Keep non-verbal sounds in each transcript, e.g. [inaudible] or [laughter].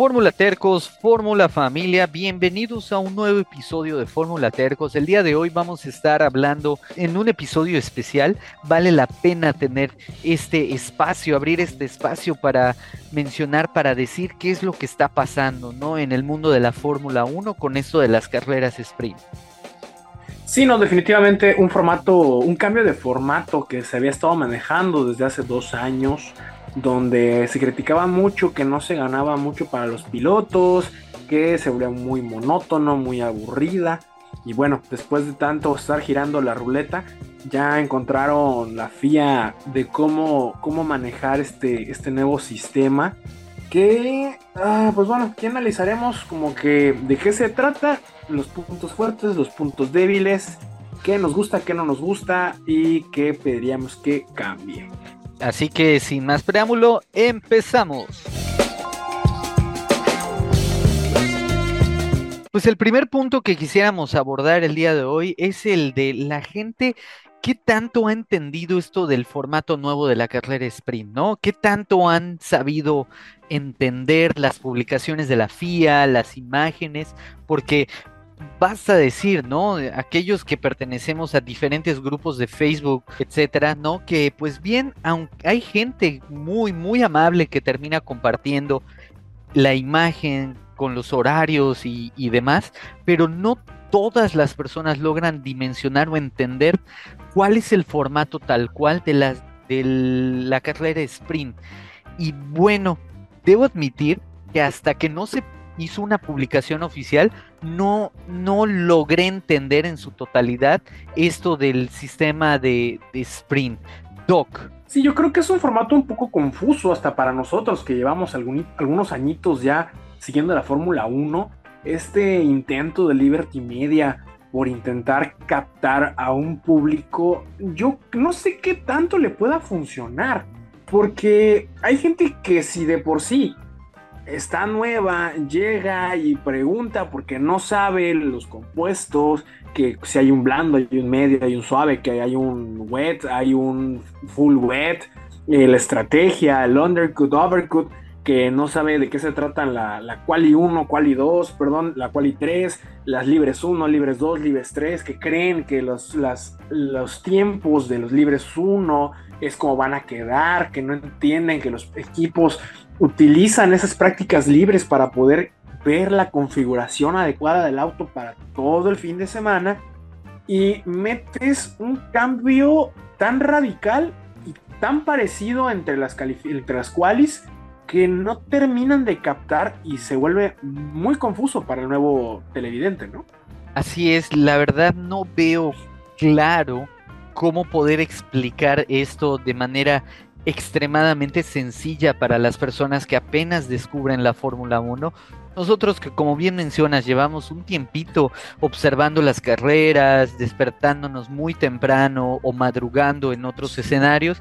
Fórmula Tercos, Fórmula Familia, bienvenidos a un nuevo episodio de Fórmula Tercos. El día de hoy vamos a estar hablando en un episodio especial. Vale la pena tener este espacio, abrir este espacio para mencionar, para decir qué es lo que está pasando, ¿no? En el mundo de la Fórmula 1 con esto de las carreras sprint. Sí, no, definitivamente un formato, un cambio de formato que se había estado manejando desde hace dos años donde se criticaba mucho que no se ganaba mucho para los pilotos, que se volvía muy monótono, muy aburrida. Y bueno, después de tanto estar girando la ruleta, ya encontraron la FIA de cómo, cómo manejar este, este nuevo sistema. Que, ah, pues bueno, aquí analizaremos como que de qué se trata, los puntos fuertes, los puntos débiles, qué nos gusta, qué no nos gusta y qué pediríamos que cambie. Así que sin más preámbulo, empezamos. Pues el primer punto que quisiéramos abordar el día de hoy es el de la gente ¿qué tanto ha entendido esto del formato nuevo de la carrera sprint, no? ¿Qué tanto han sabido entender las publicaciones de la FIA, las imágenes? Porque basta decir, ¿no? Aquellos que pertenecemos a diferentes grupos de Facebook, etcétera, ¿no? Que pues bien, aunque hay gente muy, muy amable que termina compartiendo la imagen con los horarios y, demás, pero no todas las personas logran dimensionar o entender cuál es el formato tal cual de la, de la carrera sprint. Y bueno, debo admitir que hasta que no se hizo una publicación oficial, no, no logré entender en su totalidad esto del sistema de, sprint. Doc. Sí, yo creo que es un formato un poco confuso hasta para nosotros que llevamos algunos añitos ya siguiendo la Fórmula 1. Este intento de Liberty Media por intentar captar a un público, yo no sé qué tanto le pueda funcionar. Porque hay gente que si de por sí está nueva, llega y pregunta porque no sabe los compuestos, que si hay un blando, hay un medio, hay un suave, que hay un wet, hay un full wet, eh, la estrategia, el undercut, overcut, que no sabe de qué se tratan la, la quali 1, quali 2, perdón, la quali 3, las libres 1, libres 2, libres 3, que creen que los, los tiempos de los libres 1 es como van a quedar, que no entienden que los equipos utilizan esas prácticas libres para poder ver la configuración adecuada del auto para todo el fin de semana y metes un cambio tan radical y tan parecido entre las, entre qualis que no terminan de captar y se vuelve muy confuso para el nuevo televidente, ¿no? Así es, la verdad no veo claro cómo poder explicar esto de manera extremadamente sencilla para las personas que apenas descubren la Fórmula 1. Nosotros que como bien mencionas llevamos un tiempito observando las carreras, despertándonos muy temprano o madrugando en otros escenarios,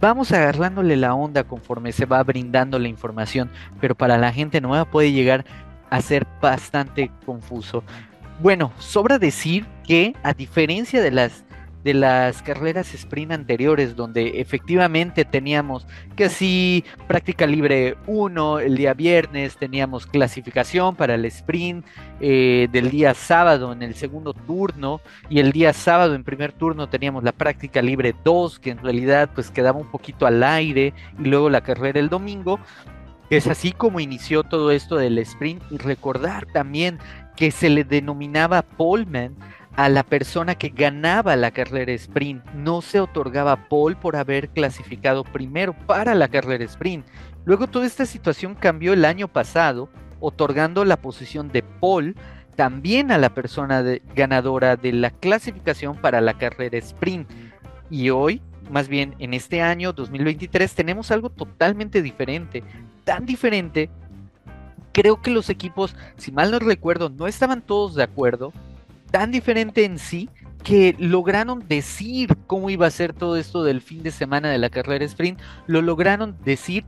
vamos agarrándole la onda conforme se va brindando la información, pero para la gente nueva puede llegar a ser bastante confuso. Bueno, sobra decir que a diferencia de las de las carreras sprint anteriores, donde efectivamente teníamos que sí, práctica libre 1 el día viernes, teníamos clasificación para el sprint eh, del día sábado en el segundo turno, y el día sábado en primer turno teníamos la práctica libre 2, que en realidad pues quedaba un poquito al aire, y luego la carrera el domingo. Es así como inició todo esto del sprint y recordar también que se le denominaba Polman a la persona que ganaba la carrera sprint. No se otorgaba pole por haber clasificado primero para la carrera sprint. Luego toda esta situación cambió el año pasado, otorgando la posición de pole también a la persona ganadora de la clasificación para la carrera sprint. Y hoy, más bien en este año 2023, tenemos algo totalmente diferente. Tan diferente, creo que los equipos, si mal no recuerdo, no estaban todos de acuerdo tan diferente en sí que lograron decir cómo iba a ser todo esto del fin de semana de la carrera sprint, lo lograron decir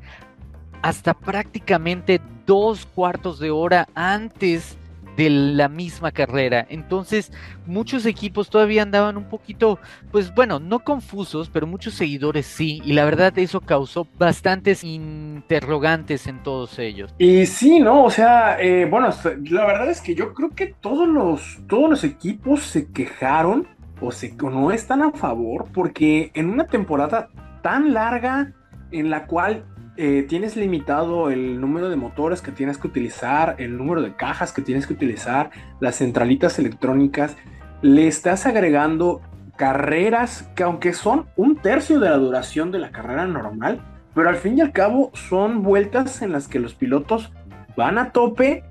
hasta prácticamente dos cuartos de hora antes de la misma carrera. Entonces, muchos equipos todavía andaban un poquito, pues bueno, no confusos, pero muchos seguidores sí. Y la verdad, eso causó bastantes interrogantes en todos ellos. Y sí, ¿no? O sea, eh, bueno, la verdad es que yo creo que todos los, todos los equipos se quejaron o, se, o no están a favor porque en una temporada tan larga en la cual eh, tienes limitado el número de motores que tienes que utilizar, el número de cajas que tienes que utilizar, las centralitas electrónicas, le estás agregando carreras que aunque son un tercio de la duración de la carrera normal, pero al fin y al cabo son vueltas en las que los pilotos van a tope,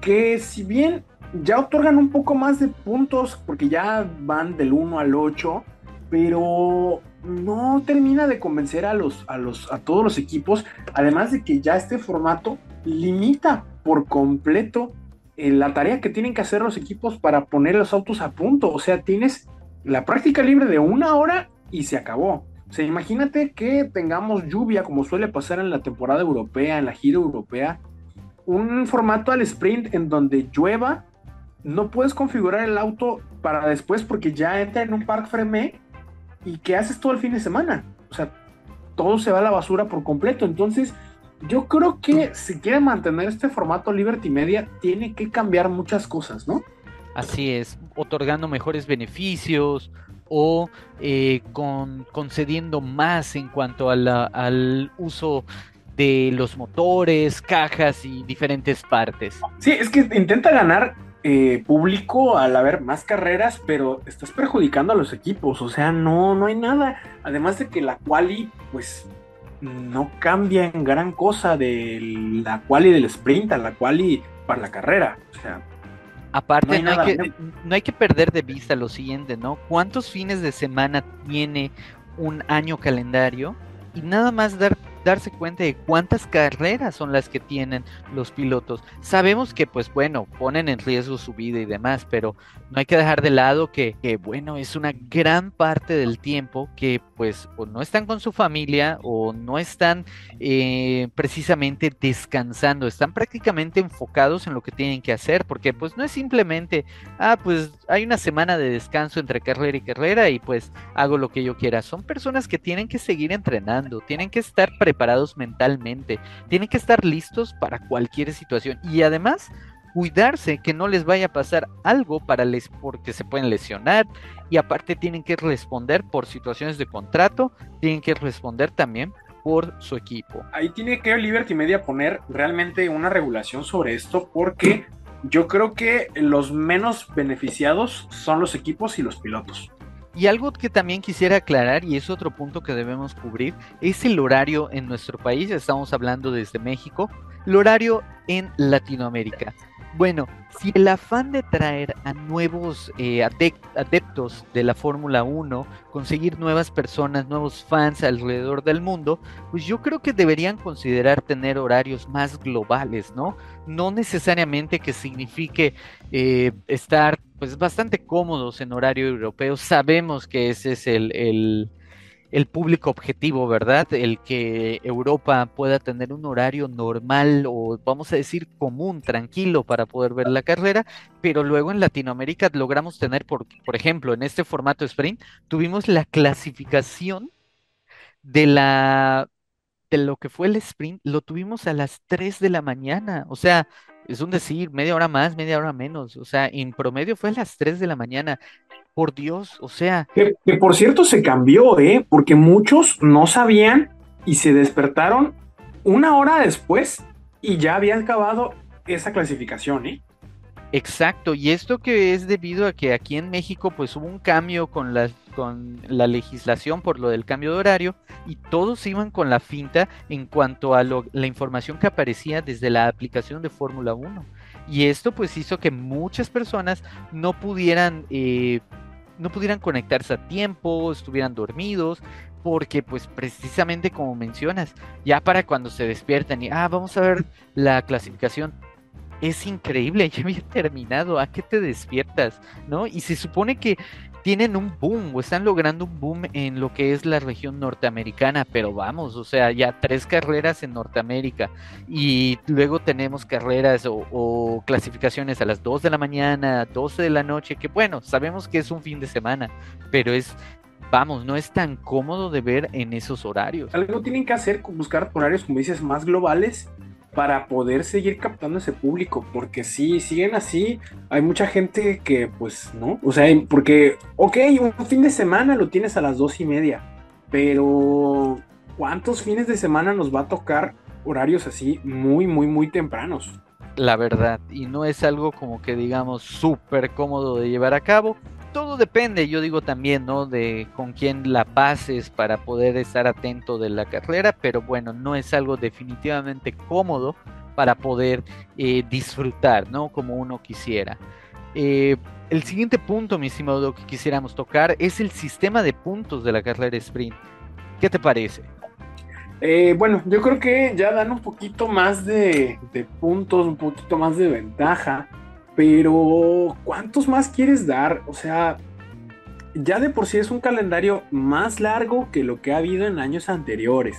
que si bien ya otorgan un poco más de puntos, porque ya van del 1 al 8, pero no termina de convencer a los, a los, a todos los equipos, además de que ya este formato limita por completo eh, la tarea que tienen que hacer los equipos para poner los autos a punto. O sea, tienes la práctica libre de una hora y se acabó. O sea, imagínate que tengamos lluvia como suele pasar en la temporada europea, en la gira europea, un formato al sprint en donde llueva, no puedes configurar el auto para después porque ya entra en un park frame ¿Y qué haces todo el fin de semana? O sea, todo se va a la basura por completo. Entonces, yo creo que si quieren mantener este formato Liberty Media, tiene que cambiar muchas cosas, ¿no? Así es, otorgando mejores beneficios o eh, con, concediendo más en cuanto al uso de los motores, cajas y diferentes partes. Sí, es que intenta ganar eh, público al haber más carreras, pero estás perjudicando a los equipos, o sea, no, no hay nada. Además de que la quali, pues, no cambia en gran cosa de la quali del sprint a la quali para la carrera, o sea. Aparte, no hay, que, no hay que perder de vista lo siguiente, ¿no? ¿Cuántos fines de semana tiene un año calendario? Y nada más dar darse cuenta de cuántas carreras son las que tienen los pilotos. Sabemos que, pues bueno, ponen en riesgo su vida y demás, pero no hay que dejar de lado que, bueno, es una gran parte del tiempo que, pues, o no están con su familia o no están eh, precisamente descansando, están prácticamente enfocados en lo que tienen que hacer, porque, pues, no es simplemente, ah, pues hay una semana de descanso entre carrera y carrera y pues hago lo que yo quiera. Son personas que tienen que seguir entrenando, tienen que estar preparados preparados mentalmente, tienen que estar listos para cualquier situación y además cuidarse que no les vaya a pasar algo para les porque se pueden lesionar y aparte tienen que responder por situaciones de contrato, tienen que responder también por su equipo. Ahí tiene que Liberty Media poner realmente una regulación sobre esto porque yo creo que los menos beneficiados son los equipos y los pilotos. Y algo que también quisiera aclarar, y es otro punto que debemos cubrir, es el horario en nuestro país, estamos hablando desde México, el horario en Latinoamérica. Bueno, si el afán de traer a nuevos eh, adeptos de la Fórmula 1, conseguir nuevas personas, nuevos fans alrededor del mundo, pues yo creo que deberían considerar tener horarios más globales, ¿no? No necesariamente que signifique eh, estar pues bastante cómodos en horario europeo. Sabemos que ese es el el público objetivo, ¿verdad? El que Europa pueda tener un horario normal o vamos a decir común, tranquilo para poder ver la carrera, pero luego en Latinoamérica logramos tener, por, por ejemplo, en este formato sprint, tuvimos la clasificación de la de lo que fue el sprint, lo tuvimos a las 3 de la mañana, o sea, es un decir, media hora más, media hora menos, o sea, en promedio fue a las 3 de la mañana. Por Dios, o sea. Que, por cierto se cambió, ¿eh? Porque muchos no sabían y se despertaron una hora después y ya había acabado esa clasificación, ¿eh? Exacto, y esto que es debido a que aquí en México pues hubo un cambio con la, con la legislación por lo del cambio de horario y todos iban con la finta en cuanto a la información que aparecía desde la aplicación de Fórmula 1. Y esto pues hizo que muchas personas no pudieran eh, no pudieran conectarse a tiempo, estuvieran dormidos, porque pues precisamente como mencionas, ya para cuando se despiertan y, ah, vamos a ver la clasificación, es increíble, [laughs] ya había terminado, ¿a qué te despiertas? ¿No? Y se supone que, tienen un boom o están logrando un boom en lo que es la región norteamericana, pero vamos, o sea, ya tres carreras en Norteamérica y luego tenemos carreras o, clasificaciones a las 2 de la mañana, 12 de la noche, que bueno, sabemos que es un fin de semana, pero es vamos, no es tan cómodo de ver en esos horarios. Algo tienen que hacer, buscar horarios, como dices, más globales para poder seguir captando ese público, porque si siguen así, hay mucha gente que pues no, o sea, porque, ok, un fin de semana lo tienes a las dos y media, pero ¿cuántos fines de semana nos va a tocar horarios así muy, muy, muy tempranos? La verdad, y no es algo como que digamos súper cómodo de llevar a cabo, todo depende, yo digo también, ¿no? De con quién la pases para poder estar atento de la carrera, pero bueno, no es algo definitivamente cómodo para poder eh, disfrutar, ¿no? Como uno quisiera. Eh, el siguiente punto, mi estimado, que quisiéramos tocar es el sistema de puntos de la carrera sprint. ¿Qué te parece? Eh, bueno, yo creo que ya dan un poquito más de, de puntos, un poquito más de ventaja pero, ¿cuántos más quieres dar? O sea, ya de por sí es un calendario más largo que lo que ha habido en años anteriores.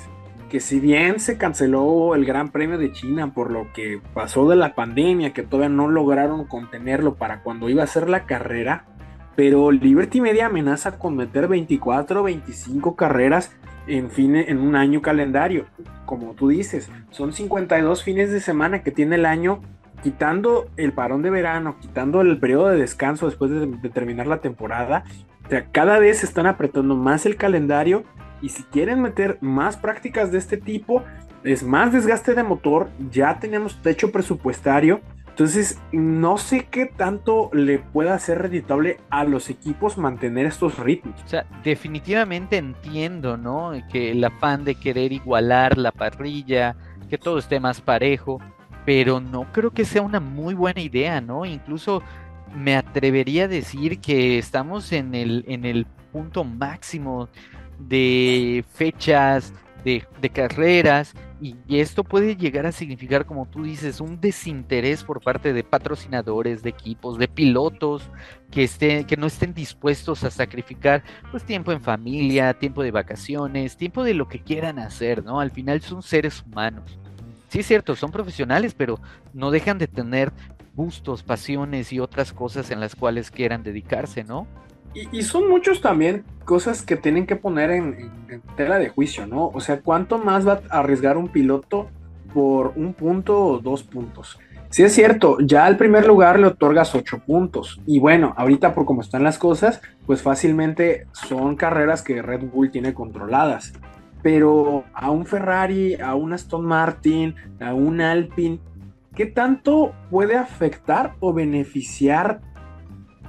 Que si bien se canceló el Gran Premio de China por lo que pasó de la pandemia, que todavía no lograron contenerlo para cuando iba a ser la carrera, pero Liberty Media amenaza con meter 24 o 25 carreras en, fin, en un año calendario. Como tú dices, son 52 fines de semana que tiene el año quitando el parón de verano, quitando el periodo de descanso después de, terminar la temporada, cada vez están apretando más el calendario y si quieren meter más prácticas de este tipo, es más desgaste de motor, ya tenemos techo presupuestario, entonces no sé qué tanto le pueda ser reditable a los equipos mantener estos ritmos. O sea, definitivamente entiendo, ¿no? Que el afán de querer igualar la parrilla, que todo esté más parejo, pero no creo que sea una muy buena idea, ¿no? Incluso me atrevería a decir que estamos en el, en el punto máximo de fechas, de, carreras, y, esto puede llegar a significar, como tú dices, un desinterés por parte de patrocinadores, de equipos, de pilotos que, estén, que no estén dispuestos a sacrificar pues, tiempo en familia, tiempo de vacaciones, tiempo de lo que quieran hacer, ¿no? Al final son seres humanos sí es cierto, son profesionales, pero no dejan de tener gustos, pasiones y otras cosas en las cuales quieran dedicarse, ¿no? Y, son muchos también cosas que tienen que poner en, tela de juicio, ¿no? O sea, ¿cuánto más va a arriesgar un piloto por un punto o dos puntos? Sí es cierto, ya al primer lugar le otorgas ocho puntos. Y bueno, ahorita por cómo están las cosas, pues fácilmente son carreras que Red Bull tiene controladas pero a un Ferrari, a un Aston Martin, a un Alpine, ¿qué tanto puede afectar o beneficiar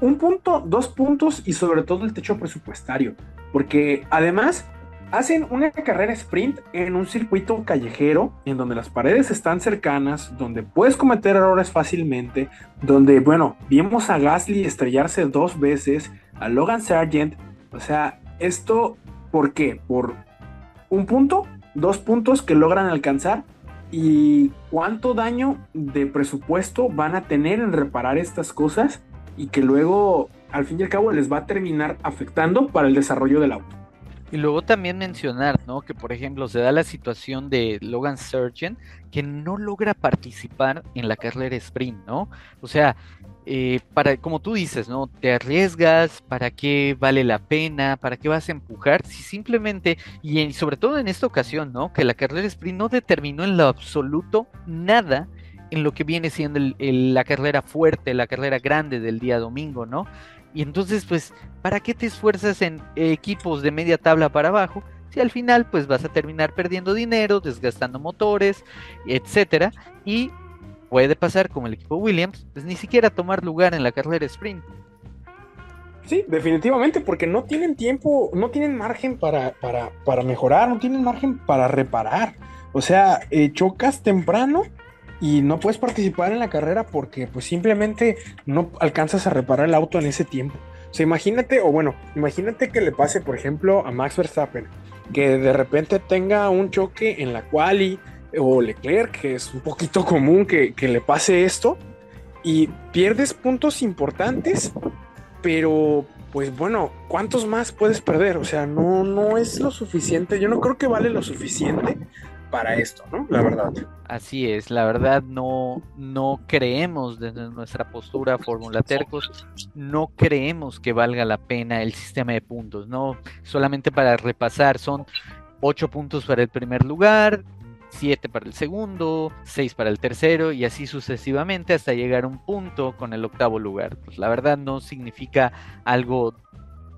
un punto, dos puntos y sobre todo el techo presupuestario? Porque además hacen una carrera sprint en un circuito callejero en donde las paredes están cercanas, donde puedes cometer errores fácilmente, donde, bueno, vimos a Gasly estrellarse dos veces, a Logan Sargent, o sea, esto, ¿por qué? Por un punto, dos puntos que logran alcanzar y cuánto daño de presupuesto van a tener en reparar estas cosas y que luego al fin y al cabo les va a terminar afectando para el desarrollo del auto. Y luego también mencionar, ¿no? Que por ejemplo se da la situación de Logan Sargent que no logra participar en la carrera sprint, ¿no? O sea, eh, para, como tú dices, ¿no? Te arriesgas, ¿para qué vale la pena? ¿Para qué vas a empujar? Si simplemente, y sobre todo en esta ocasión, ¿no? Que la carrera sprint no determinó en lo absoluto nada en lo que viene siendo la carrera fuerte, la carrera grande del día domingo, ¿no? Y entonces, pues, ¿para qué te esfuerzas en equipos de media tabla para abajo? Si al final, pues vas a terminar perdiendo dinero, desgastando motores, etcétera, y puede pasar como el equipo Williams, pues ni siquiera tomar lugar en la carrera sprint. Sí, definitivamente, porque no tienen tiempo, no tienen margen para, para, mejorar, no tienen margen para reparar. O sea, eh, chocas temprano y no puedes participar en la carrera porque pues simplemente no alcanzas a reparar el auto en ese tiempo. O sea, imagínate, o bueno, imagínate que le pase, por ejemplo, a Max Verstappen, que de repente tenga un choque en la quali o Leclerc, que es un poquito común que, le pase esto, y pierdes puntos importantes, pero pues bueno, ¿cuántos más puedes perder? O sea, no, no es lo suficiente. Yo no creo que vale lo suficiente para esto, ¿no? La verdad. Así es, la verdad no, no creemos desde nuestra postura Fórmula Tercos, no creemos que valga la pena el sistema de puntos, ¿no? Solamente para repasar, son ocho puntos para el primer lugar, 7 para el segundo, 6 para el tercero y así sucesivamente hasta llegar a un punto con el octavo lugar. Pues la verdad no significa algo,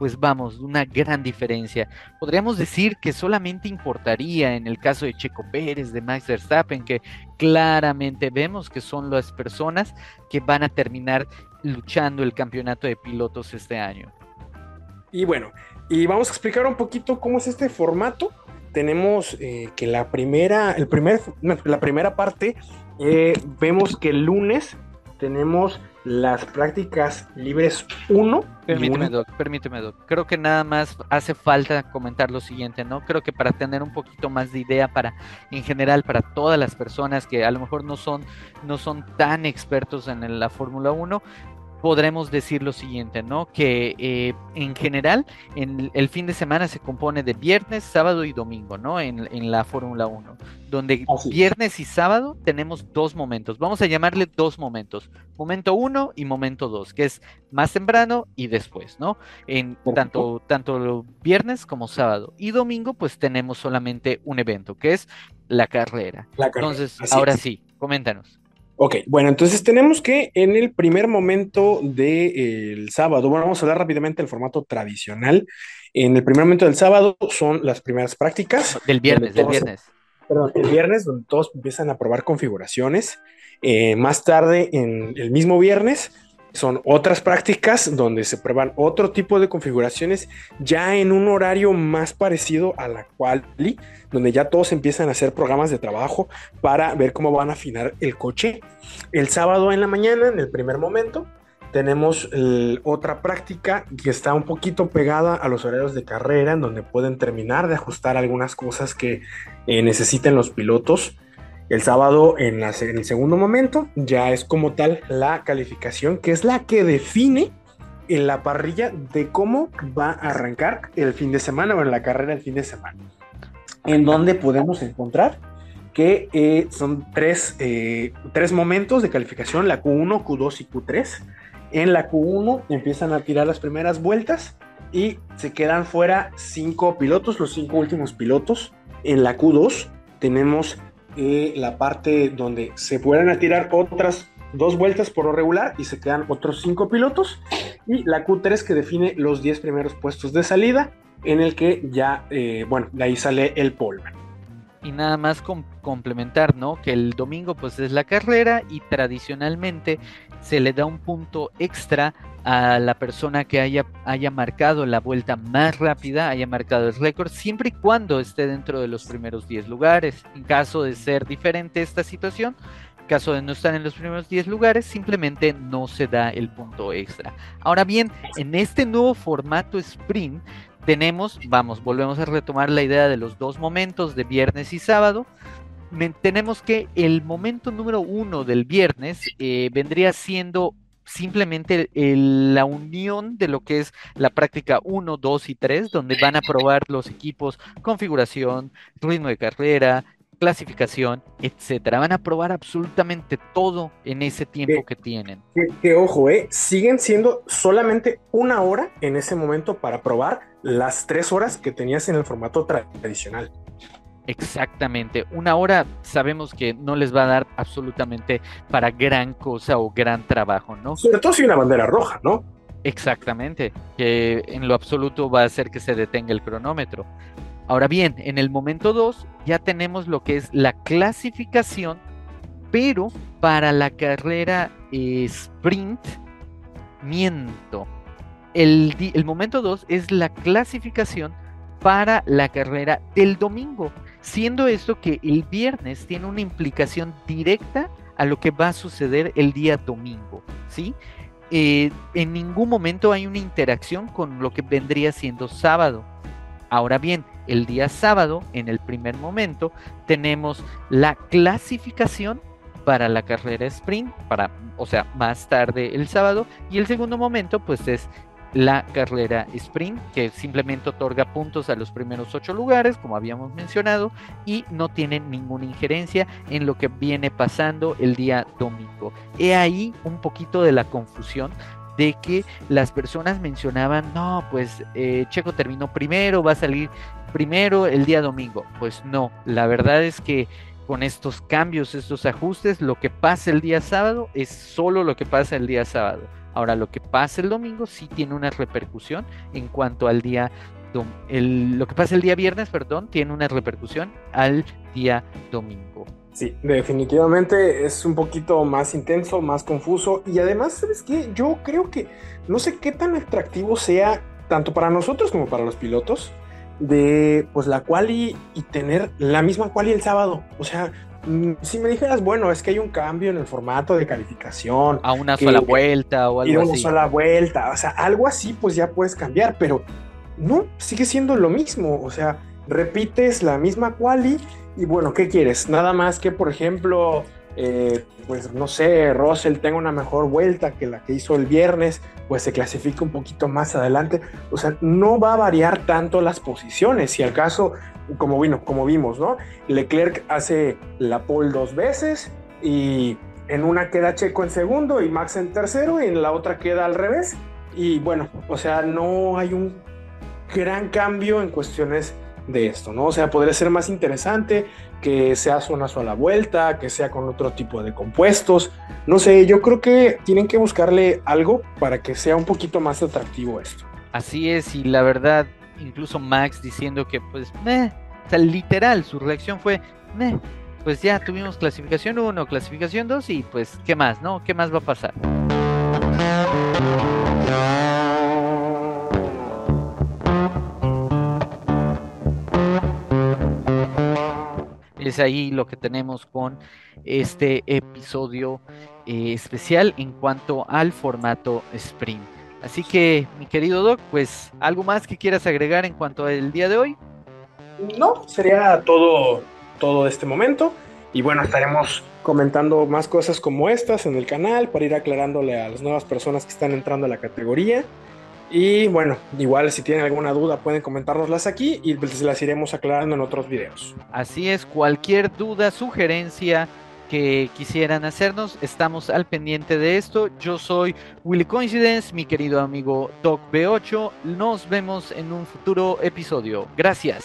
pues vamos, una gran diferencia. Podríamos decir que solamente importaría en el caso de Checo Pérez, de Max Verstappen, que claramente vemos que son las personas que van a terminar luchando el campeonato de pilotos este año. Y bueno, y vamos a explicar un poquito cómo es este formato tenemos eh, que la primera, el primer, la primera parte, eh, vemos que el lunes tenemos las prácticas libres 1. Permíteme, Doc, permíteme, Doc. Creo que nada más hace falta comentar lo siguiente, ¿no? Creo que para tener un poquito más de idea para, en general, para todas las personas que a lo mejor no son, no son tan expertos en la Fórmula 1, podremos decir lo siguiente, ¿no? Que eh, en general en el fin de semana se compone de viernes, sábado y domingo, ¿no? En, la Fórmula 1, donde viernes y sábado tenemos dos momentos, vamos a llamarle dos momentos, momento 1 y momento 2, que es más temprano y después, ¿no? En tanto, tanto viernes como sábado. Y domingo pues tenemos solamente un evento, que es la carrera. Entonces, ahora sí, coméntanos. Ok, bueno, entonces tenemos que en el primer momento del sábado, bueno, vamos a hablar rápidamente del formato tradicional. En el primer momento del sábado son las primeras prácticas. Del viernes, del viernes. Perdón, el viernes, donde todos empiezan a probar configuraciones. Eh, más tarde, en el mismo viernes, son otras prácticas donde se prueban otro tipo de configuraciones ya en un horario más parecido a la quali, donde ya todos empiezan a hacer programas de trabajo para ver cómo van a afinar el coche. El sábado en la mañana, en el primer momento, tenemos otra práctica que está un poquito pegada a los horarios de carrera, en donde pueden terminar de ajustar algunas cosas que eh, necesiten los pilotos. El sábado, en, el segundo momento, ya es como tal la calificación, que es la que define en la parrilla de cómo va a arrancar el fin de semana o en la carrera el fin de semana. En donde podemos encontrar que eh, son tres, eh, tres momentos de calificación, la Q1, Q2 y Q3. En la Q1 empiezan a tirar las primeras vueltas y se quedan fuera cinco pilotos, los cinco últimos pilotos. En la Q2 tenemos la parte donde se pueden tirar otras dos vueltas por lo regular y se quedan otros cinco pilotos. Y la Q3 que define los 10 primeros puestos de salida, en el que ya, eh, bueno, de ahí sale el polvo. Y nada más complementar, ¿no? Que el domingo pues es la carrera y tradicionalmente se le da un punto extra a la persona que haya, haya marcado la vuelta más rápida, haya marcado el récord, siempre y cuando esté dentro de los primeros 10 lugares. En caso de ser diferente esta situación, en caso de no estar en los primeros 10 lugares, simplemente no se da el punto extra. Ahora bien, en este nuevo formato sprint, tenemos, vamos, volvemos a retomar la idea de los dos momentos de viernes y sábado. tenemos que el momento número uno del viernes eh, vendría siendo simplemente la unión de lo que es la práctica 1, 2 y 3, donde van a probar los equipos, configuración, ritmo de carrera, clasificación, etcétera. Van a probar absolutamente todo en ese tiempo que tienen. Que, ojo, eh, siguen siendo solamente una hora en ese momento para probar las tres horas que tenías en el formato tradicional. Exactamente. Una hora sabemos que no les va a dar absolutamente para gran cosa o gran trabajo, ¿no? Sobre todo si una bandera roja, ¿no? Exactamente, que en lo absoluto va a hacer que se detenga el cronómetro. Ahora bien, en el momento 2 ya tenemos lo que es la clasificación, pero para la carrera sprint, miento. El, el momento 2 es la clasificación para la carrera del domingo siendo esto que el viernes tiene una implicación directa a lo que va a suceder el día domingo, ¿sí? Eh, en ningún momento hay una interacción con lo que vendría siendo sábado. Ahora bien, el día sábado, en el primer momento, tenemos la clasificación para la carrera sprint, para, o sea, más tarde el sábado, y el segundo momento, pues es la carrera sprint, que simplemente otorga puntos a los primeros ocho lugares, como habíamos mencionado, y no tiene ninguna injerencia en lo que viene pasando el día domingo. He ahí un poquito de la confusión de que las personas mencionaban, no, pues eh, Checo terminó primero, va a salir primero el día domingo. Pues no, la verdad es que con estos cambios, estos ajustes, lo que pasa el día sábado es solo lo que pasa el día sábado Ahora, lo que pasa el domingo sí tiene una repercusión en cuanto al día, el, lo que pasa el día viernes, perdón, tiene una repercusión al día domingo. Sí, definitivamente es un poquito más intenso, más confuso y además, ¿sabes qué? Yo creo que no sé qué tan atractivo sea tanto para nosotros como para los pilotos de pues la quali y tener la misma quali el sábado. O sea, si me dijeras, bueno, es que hay un cambio en el formato de calificación. A una sola vuelta o algo así. A una sola vuelta, o sea, algo así pues ya puedes cambiar, pero no, sigue siendo lo mismo, o sea, repites la misma quali y bueno, ¿qué quieres? Nada más que, por ejemplo, eh, pues no sé, Russell tenga una mejor vuelta que la que hizo el viernes, pues se clasifica un poquito más adelante. O sea, no va a variar tanto las posiciones. Si al caso, como, vino, como vimos, ¿no? Leclerc hace la pole dos veces y en una queda Checo en segundo y Max en tercero y en la otra queda al revés. Y bueno, o sea, no hay un gran cambio en cuestiones de esto, ¿no? O sea, podría ser más interesante que sea una sola vuelta, que sea con otro tipo de compuestos. No sé, yo creo que tienen que buscarle algo para que sea un poquito más atractivo esto. Así es, y la verdad, incluso Max diciendo que, pues, meh, o sea, literal, su reacción fue, meh, pues ya tuvimos clasificación 1, clasificación 2 y pues, ¿qué más, no? ¿Qué más va a pasar? Es ahí lo que tenemos con este episodio eh, especial en cuanto al formato sprint. Así que, mi querido Doc, pues, ¿algo más que quieras agregar en cuanto al día de hoy? No, sería todo, todo este momento. Y bueno, estaremos comentando más cosas como estas en el canal para ir aclarándole a las nuevas personas que están entrando a la categoría. Y bueno, igual si tienen alguna duda pueden comentárnoslas aquí y pues las iremos aclarando en otros videos. Así es, cualquier duda, sugerencia que quisieran hacernos, estamos al pendiente de esto. Yo soy Willy Coincidence, mi querido amigo Doc B8. Nos vemos en un futuro episodio. Gracias.